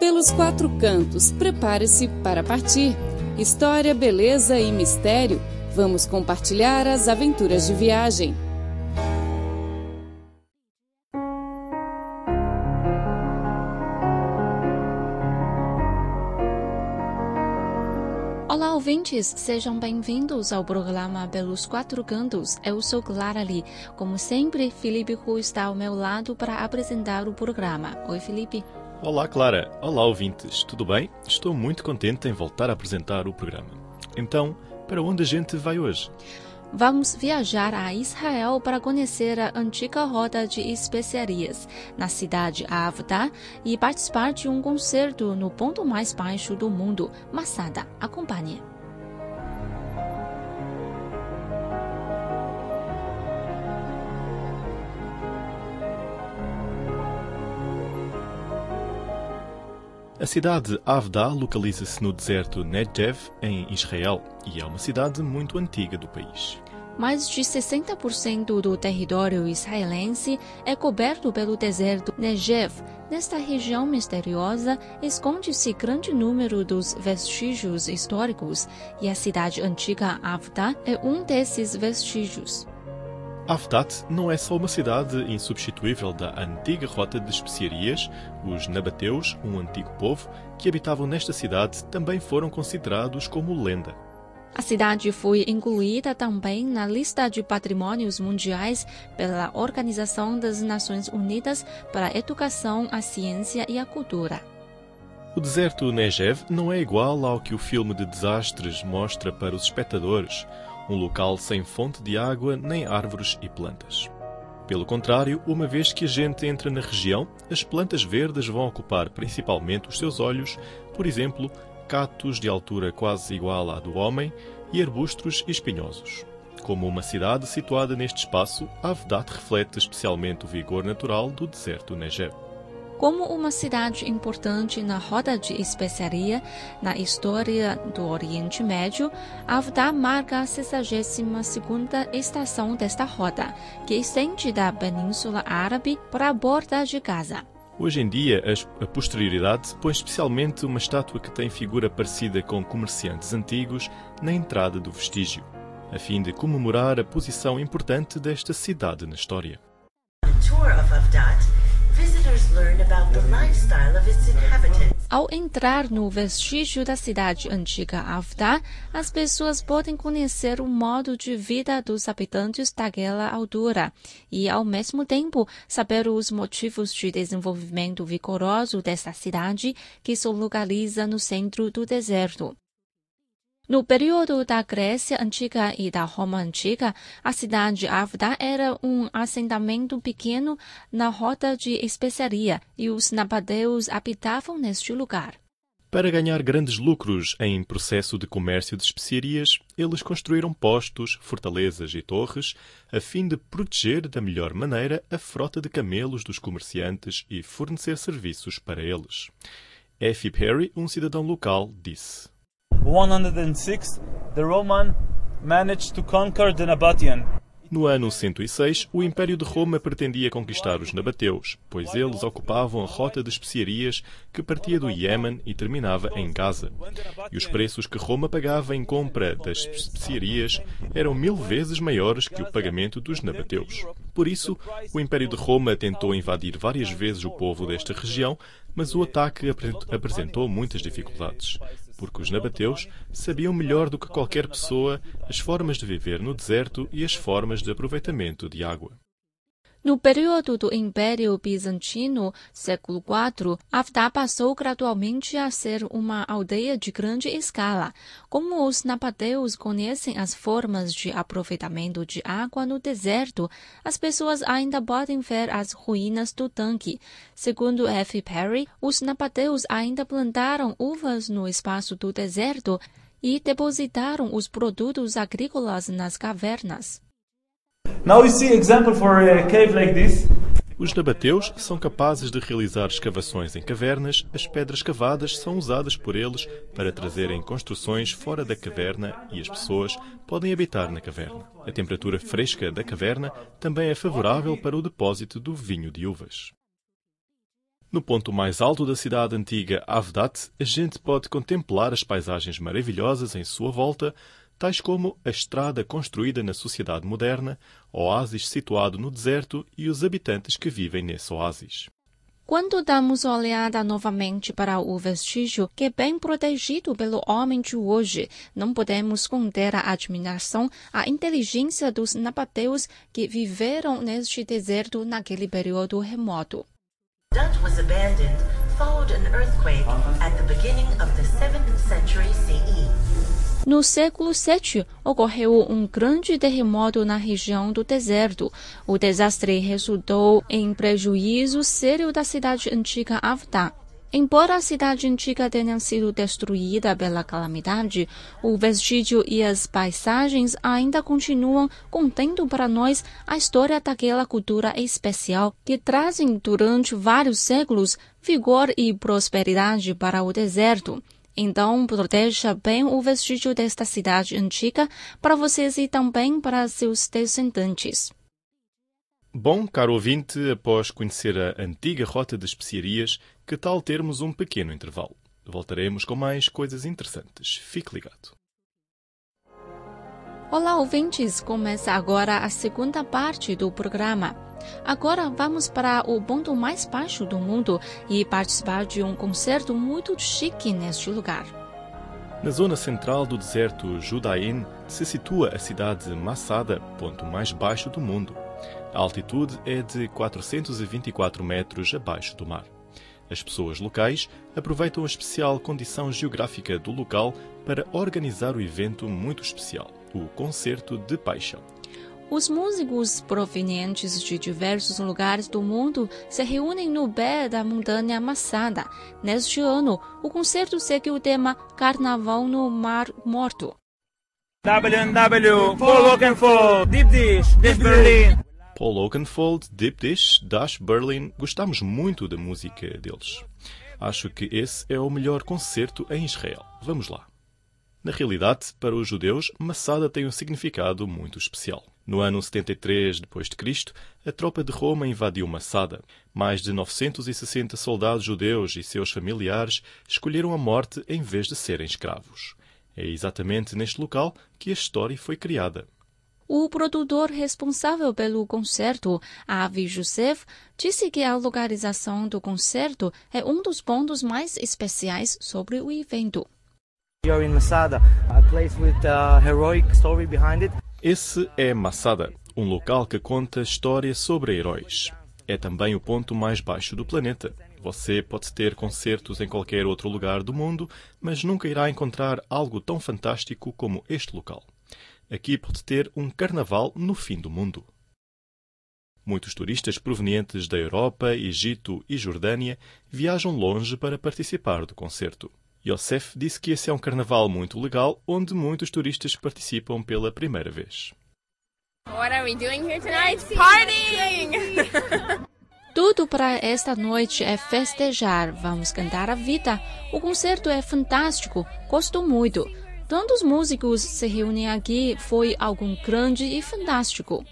Pelos quatro cantos, prepare-se para partir. História, beleza e mistério. Vamos compartilhar as aventuras de viagem. Olá, ouvintes! Sejam bem-vindos ao programa Pelos Quatro Cantos. Eu sou Clara Lee. Como sempre, Felipe Hu está ao meu lado para apresentar o programa. Oi, Felipe. Olá, Clara. Olá, ouvintes. Tudo bem? Estou muito contente em voltar a apresentar o programa. Então, para onde a gente vai hoje? Vamos viajar a Israel para conhecer a antiga rota de especiarias na cidade Avda e participar de um concerto no ponto mais baixo do mundo, Masada. Acompanhe. A cidade Avda localiza-se no deserto Negev, em Israel, e é uma cidade muito antiga do país. Mais de 60% do território israelense é coberto pelo deserto Negev. Nesta região misteriosa, esconde-se grande número dos vestígios históricos, e a cidade antiga Avda é um desses vestígios. Avdat não é só uma cidade insubstituível da antiga rota de especiarias, os nabateus, um antigo povo que habitavam nesta cidade, também foram considerados como lenda. A cidade foi incluída também na lista de patrimônios mundiais pela Organização das Nações Unidas para a Educação, a Ciência e a Cultura. O deserto Negev não é igual ao que o filme de desastres mostra para os espectadores um local sem fonte de água nem árvores e plantas. Pelo contrário, uma vez que a gente entra na região, as plantas verdes vão ocupar principalmente os seus olhos, por exemplo, catos de altura quase igual à do homem e arbustos espinhosos. Como uma cidade situada neste espaço, Avdat reflete especialmente o vigor natural do deserto Negev. Como uma cidade importante na rota de especiaria na história do Oriente Médio, Avda marca a 62ª estação desta rota, que estende da Península Árabe para a borda de Gaza. Hoje em dia, a posterioridade põe especialmente uma estátua que tem figura parecida com comerciantes antigos na entrada do vestígio, a fim de comemorar a posição importante desta cidade na história. Ao entrar no vestígio da cidade antiga Avda, as pessoas podem conhecer o modo de vida dos habitantes daquela altura e, ao mesmo tempo, saber os motivos de desenvolvimento vigoroso desta cidade que se localiza no centro do deserto. No período da Grécia Antiga e da Roma Antiga, a cidade Avda era um assentamento pequeno na rota de especiaria e os nabateus habitavam neste lugar. Para ganhar grandes lucros em processo de comércio de especiarias, eles construíram postos, fortalezas e torres, a fim de proteger da melhor maneira a frota de camelos dos comerciantes e fornecer serviços para eles. Effie Perry, um cidadão local, disse. 106, the Roman managed to conquer the Nabatean. No ano 106, o Império de Roma pretendia conquistar os nabateus, pois eles ocupavam a rota de especiarias que partia do Iêmen e terminava em Gaza. E os preços que Roma pagava em compra das especiarias eram mil vezes maiores que o pagamento dos nabateus. Por isso, o Império de Roma tentou invadir várias vezes o povo desta região, mas o ataque apresentou muitas dificuldades porque os nabateus sabiam melhor do que qualquer pessoa as formas de viver no deserto e as formas de aproveitamento de água. No período do Império Bizantino, século IV, Avda passou gradualmente a ser uma aldeia de grande escala. Como os nabateus conhecem as formas de aproveitamento de água no deserto, as pessoas ainda podem ver as ruínas do tanque. Segundo F. Perry, os nabateus ainda plantaram uvas no espaço do deserto e depositaram os produtos agrícolas nas cavernas. Now we see example for a cave like this. Os nabateus são capazes de realizar escavações em cavernas. As pedras cavadas são usadas por eles para trazerem construções fora da caverna e as pessoas podem habitar na caverna. A temperatura fresca da caverna também é favorável para o depósito do vinho de uvas. No ponto mais alto da cidade antiga Avdat, a gente pode contemplar as paisagens maravilhosas em sua volta, tais como a estrada construída na sociedade moderna, o oásis situado no deserto e os habitantes que vivem nesse oásis. Quando damos olhada novamente para o vestígio que é bem protegido pelo homem de hoje, não podemos conter a admiração, a inteligência dos nabateus que viveram neste deserto naquele período remoto. Dut was abandoned followed an earthquake at the beginning of the 7th century CE. No século VII, ocorreu um grande terremoto na região do deserto. O desastre resultou em prejuízo sério da cidade antiga Avda. Embora a cidade antiga tenha sido destruída pela calamidade, o vestígio e as paisagens ainda continuam contendo para nós a história daquela cultura especial que trazem durante vários séculos vigor e prosperidade para o deserto. Então, proteja bem o vestígio desta cidade antiga para vocês e também para seus descendentes. Bom, caro ouvinte, após conhecer a antiga rota de especiarias, que tal termos um pequeno intervalo? Voltaremos com mais coisas interessantes. Fique ligado. Olá, ouvintes! Começa agora a segunda parte do programa. Agora vamos para o ponto mais baixo do mundo e participar de um concerto muito chique neste lugar. Na zona central do deserto Judaim se situa a cidade de Massada, ponto mais baixo do mundo. A altitude é de 424 metros abaixo do mar. As pessoas locais aproveitam a especial condição geográfica do local para organizar o evento muito especial, o Concerto de Paixão. Os músicos provenientes de diversos lugares do mundo se reúnem no pé da montanha amassada. Neste ano, o concerto segue o tema Carnaval no Mar Morto. WNW, Paul Oakenfold, Deep Dish, Berlin. Paul Oakenfold, Deep Dish, Dash Berlin. Gostamos muito da música deles. Acho que esse é o melhor concerto em Israel. Vamos lá. Na realidade, para os judeus, Massada tem um significado muito especial. No ano 73 d.C., a tropa de Roma invadiu Massada. Mais de 960 soldados judeus e seus familiares escolheram a morte em vez de serem escravos. É exatamente neste local que a história foi criada. O produtor responsável pelo concerto, Avi Youssef, disse que a localização do concerto é um dos pontos mais especiais sobre o evento. Esse é Massada, um local que conta história sobre heróis. É também o ponto mais baixo do planeta. Você pode ter concertos em qualquer outro lugar do mundo, mas nunca irá encontrar algo tão fantástico como este local. Aqui pode ter um carnaval no fim do mundo. Muitos turistas provenientes da Europa, Egito e Jordânia viajam longe para participar do concerto. Yosef disse que esse é um carnaval muito legal, onde muitos turistas participam pela primeira vez. What are we doing here tonight? Partying! Tudo para esta noite é festejar. Vamos cantar a vida. O concerto é fantástico. Gosto muito. Tantos músicos se reúnem aqui. Foi algo grande e fantástico.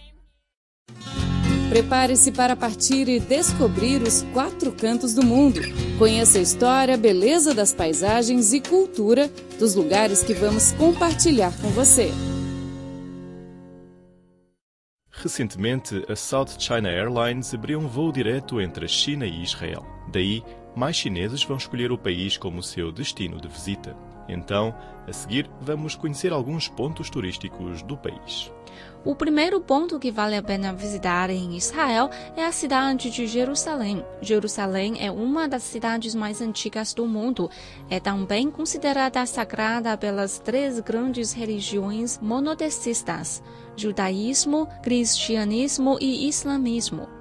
Prepare-se para partir e descobrir os quatro cantos do mundo. Conheça a história, beleza das paisagens e cultura dos lugares que vamos compartilhar com você. Recentemente, a South China Airlines abriu um voo direto entre a China e Israel. Daí, mais chineses vão escolher o país como seu destino de visita. Então, a seguir, vamos conhecer alguns pontos turísticos do país. O primeiro ponto que vale a pena visitar em Israel é a cidade de Jerusalém. Jerusalém é uma das cidades mais antigas do mundo. É também considerada sagrada pelas três grandes religiões monoteístas: judaísmo, cristianismo e islamismo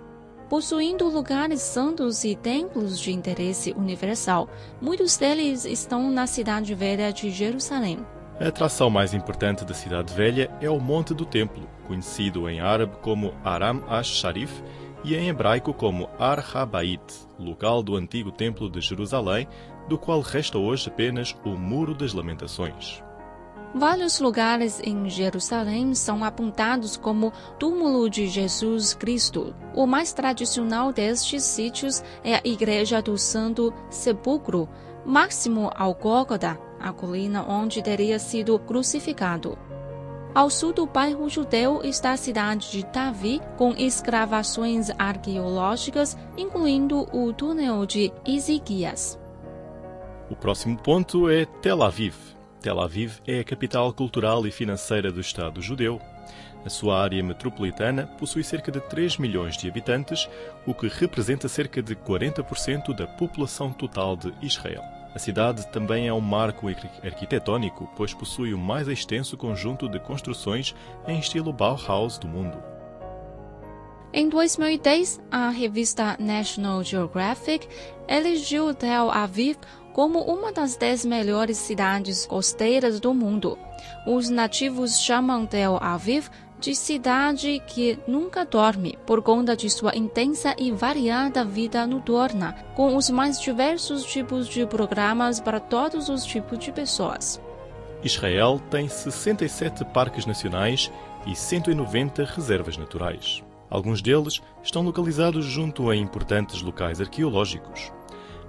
possuindo lugares santos e templos de interesse universal. Muitos deles estão na cidade velha de Jerusalém. A atração mais importante da cidade velha é o Monte do Templo, conhecido em árabe como Aram ash-Sharif e em hebraico como Ar-Habait, local do antigo Templo de Jerusalém, do qual resta hoje apenas o Muro das Lamentações. Vários lugares em Jerusalém são apontados como túmulo de Jesus Cristo. O mais tradicional destes sítios é a Igreja do Santo Sepulcro, máximo ao Gólgota, a colina onde teria sido crucificado. Ao sul do bairro judeu está a cidade de Davi, com escavações arqueológicas, incluindo o túnel de Isiquias. O próximo ponto é Tel Aviv. Tel Aviv é a capital cultural e financeira do Estado judeu. A sua área metropolitana possui cerca de 3 milhões de habitantes, o que representa cerca de 40% da população total de Israel. A cidade também é um marco arquitetónico, pois possui o mais extenso conjunto de construções em estilo Bauhaus do mundo. Em 2010, a revista National Geographic elegeu Tel Aviv como uma das dez melhores cidades costeiras do mundo. Os nativos chamam Tel Aviv de cidade que nunca dorme por conta de sua intensa e variada vida noturna, com os mais diversos tipos de programas para todos os tipos de pessoas. Israel tem 67 parques nacionais e 190 reservas naturais. Alguns deles estão localizados junto a importantes locais arqueológicos.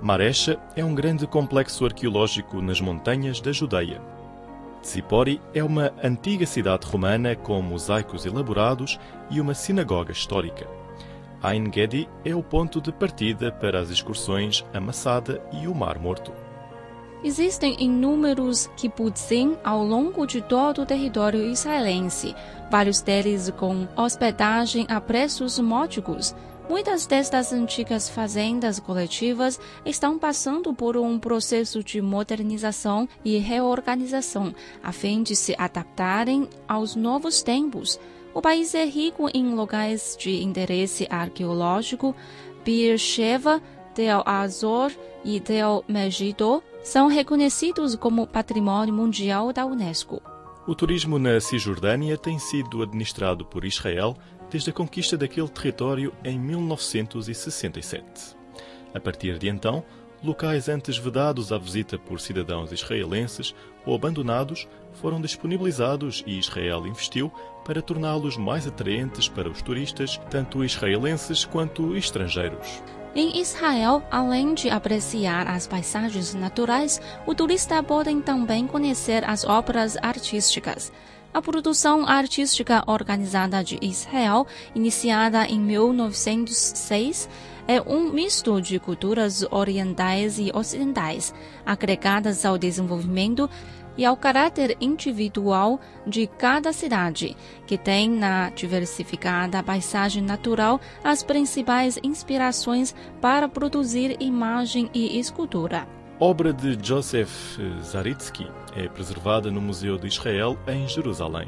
Maresha é um grande complexo arqueológico nas montanhas da Judeia. Tsipori é uma antiga cidade romana com mosaicos elaborados e uma sinagoga histórica. Ain Gedi é o ponto de partida para as excursões a Massada e o Mar Morto. Existem inúmeros kibbutzim ao longo de todo o território israelense, vários deles com hospedagem a preços módicos, Muitas destas antigas fazendas coletivas estão passando por um processo de modernização e reorganização, a fim de se adaptarem aos novos tempos. O país é rico em locais de interesse arqueológico. Beersheba, Del Azor e Del Megiddo são reconhecidos como Patrimônio Mundial da Unesco. O turismo na Cisjordânia tem sido administrado por Israel desde a conquista daquele território em 1967. A partir de então, locais antes vedados à visita por cidadãos israelenses ou abandonados foram disponibilizados e Israel investiu para torná-los mais atraentes para os turistas, tanto israelenses quanto estrangeiros. Em Israel, além de apreciar as paisagens naturais, o turista pode também conhecer as obras artísticas. A produção artística organizada de Israel, iniciada em 1906, é um misto de culturas orientais e ocidentais, agregadas ao desenvolvimento e ao caráter individual de cada cidade, que tem na diversificada paisagem natural as principais inspirações para produzir imagem e escultura. Obra de Joseph Zaritsky é preservada no Museu de Israel em Jerusalém.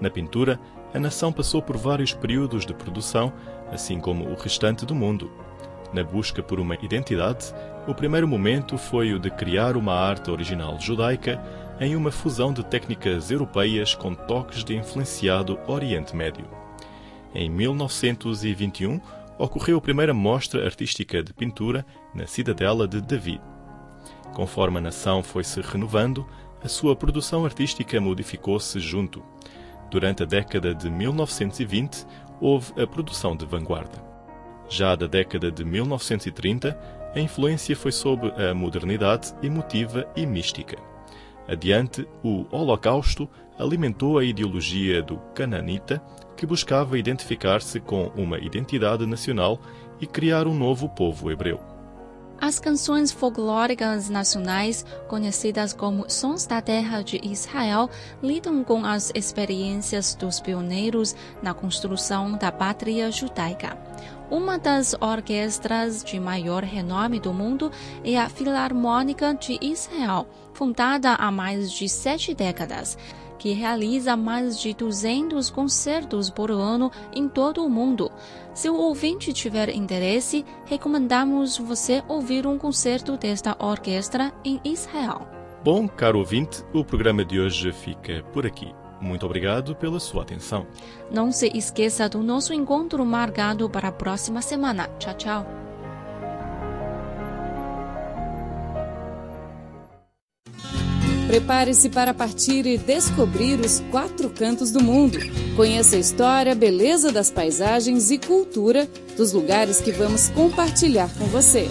Na pintura, a nação passou por vários períodos de produção, assim como o restante do mundo. Na busca por uma identidade, o primeiro momento foi o de criar uma arte original judaica em uma fusão de técnicas europeias com toques de influenciado Oriente Médio. Em 1921, ocorreu a primeira mostra artística de pintura na cidadela de David. Conforme a nação foi se renovando, a sua produção artística modificou-se junto. Durante a década de 1920, houve a produção de vanguarda. Já da década de 1930, a influência foi sobre a modernidade emotiva e mística. Adiante, o Holocausto alimentou a ideologia do cananita, que buscava identificar-se com uma identidade nacional e criar um novo povo hebreu. As canções folclóricas nacionais, conhecidas como Sons da Terra de Israel, lidam com as experiências dos pioneiros na construção da pátria judaica. Uma das orquestras de maior renome do mundo é a Filarmônica de Israel, fundada há mais de sete décadas que realiza mais de 200 concertos por ano em todo o mundo. Se o ouvinte tiver interesse, recomendamos você ouvir um concerto desta orquestra em Israel. Bom, caro ouvinte, o programa de hoje fica por aqui. Muito obrigado pela sua atenção. Não se esqueça do nosso encontro marcado para a próxima semana. Tchau, tchau. Prepare-se para partir e descobrir os quatro cantos do mundo. Conheça a história, beleza das paisagens e cultura dos lugares que vamos compartilhar com você.